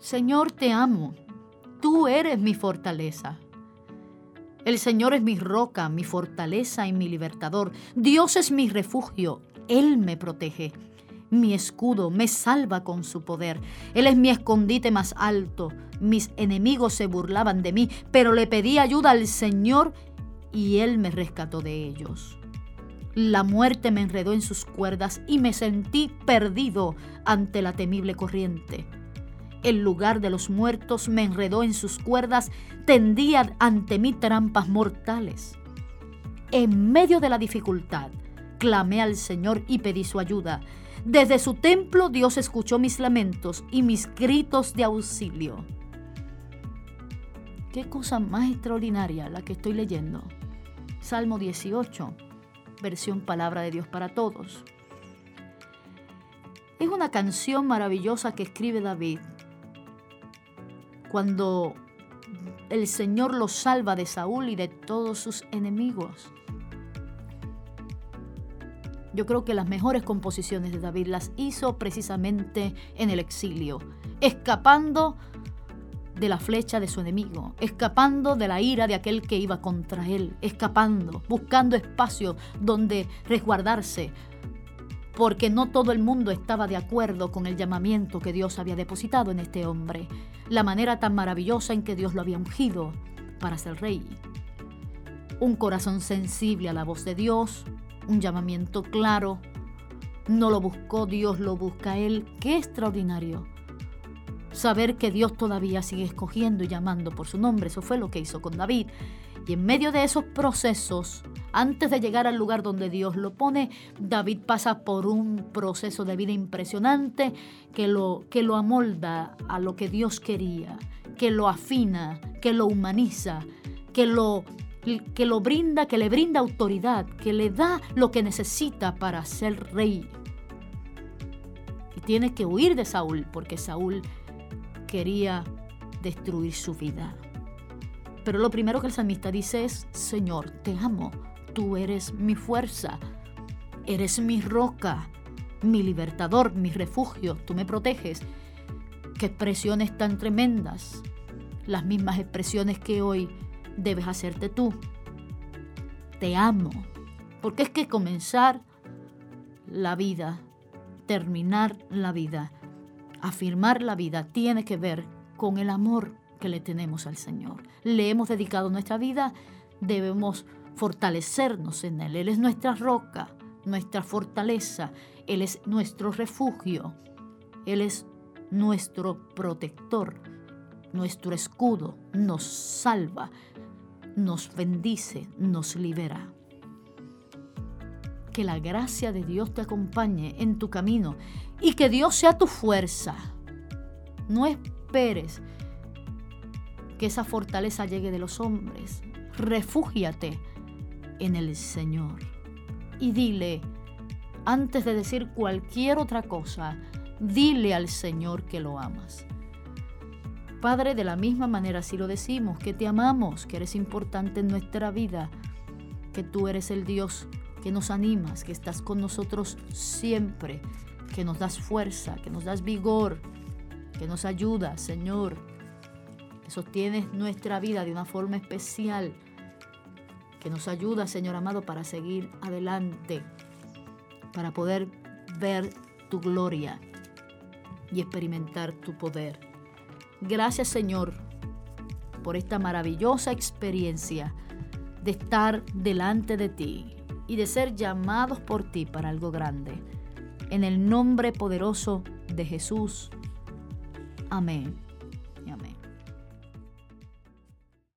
Señor, te amo. Tú eres mi fortaleza. El Señor es mi roca, mi fortaleza y mi libertador. Dios es mi refugio. Él me protege. Mi escudo me salva con su poder. Él es mi escondite más alto. Mis enemigos se burlaban de mí, pero le pedí ayuda al Señor y Él me rescató de ellos. La muerte me enredó en sus cuerdas y me sentí perdido ante la temible corriente. El lugar de los muertos me enredó en sus cuerdas, tendía ante mí trampas mortales. En medio de la dificultad, clamé al Señor y pedí su ayuda. Desde su templo Dios escuchó mis lamentos y mis gritos de auxilio. Qué cosa más extraordinaria la que estoy leyendo. Salmo 18, versión Palabra de Dios para Todos. Es una canción maravillosa que escribe David cuando el Señor lo salva de Saúl y de todos sus enemigos. Yo creo que las mejores composiciones de David las hizo precisamente en el exilio, escapando de la flecha de su enemigo, escapando de la ira de aquel que iba contra él, escapando, buscando espacio donde resguardarse, porque no todo el mundo estaba de acuerdo con el llamamiento que Dios había depositado en este hombre, la manera tan maravillosa en que Dios lo había ungido para ser rey. Un corazón sensible a la voz de Dios, un llamamiento claro. No lo buscó Dios, lo busca Él. Qué extraordinario. Saber que Dios todavía sigue escogiendo y llamando por su nombre. Eso fue lo que hizo con David. Y en medio de esos procesos, antes de llegar al lugar donde Dios lo pone, David pasa por un proceso de vida impresionante que lo, que lo amolda a lo que Dios quería, que lo afina, que lo humaniza, que lo que lo brinda, que le brinda autoridad, que le da lo que necesita para ser rey. Y tiene que huir de Saúl porque Saúl quería destruir su vida. Pero lo primero que el salmista dice es, Señor, te amo, tú eres mi fuerza, eres mi roca, mi libertador, mi refugio, tú me proteges. Qué expresiones tan tremendas, las mismas expresiones que hoy debes hacerte tú. Te amo. Porque es que comenzar la vida, terminar la vida, afirmar la vida, tiene que ver con el amor que le tenemos al Señor. Le hemos dedicado nuestra vida, debemos fortalecernos en Él. Él es nuestra roca, nuestra fortaleza, Él es nuestro refugio, Él es nuestro protector, nuestro escudo, nos salva, nos bendice, nos libera. Que la gracia de Dios te acompañe en tu camino y que Dios sea tu fuerza. No esperes que esa fortaleza llegue de los hombres. Refúgiate en el Señor y dile, antes de decir cualquier otra cosa, dile al Señor que lo amas. Padre, de la misma manera si lo decimos, que te amamos, que eres importante en nuestra vida, que tú eres el Dios que nos animas, que estás con nosotros siempre, que nos das fuerza, que nos das vigor, que nos ayudas, Señor, que sostienes nuestra vida de una forma especial, que nos ayuda, Señor amado, para seguir adelante, para poder ver tu gloria y experimentar tu poder. Gracias Señor por esta maravillosa experiencia de estar delante de ti y de ser llamados por ti para algo grande. En el nombre poderoso de Jesús. Amén.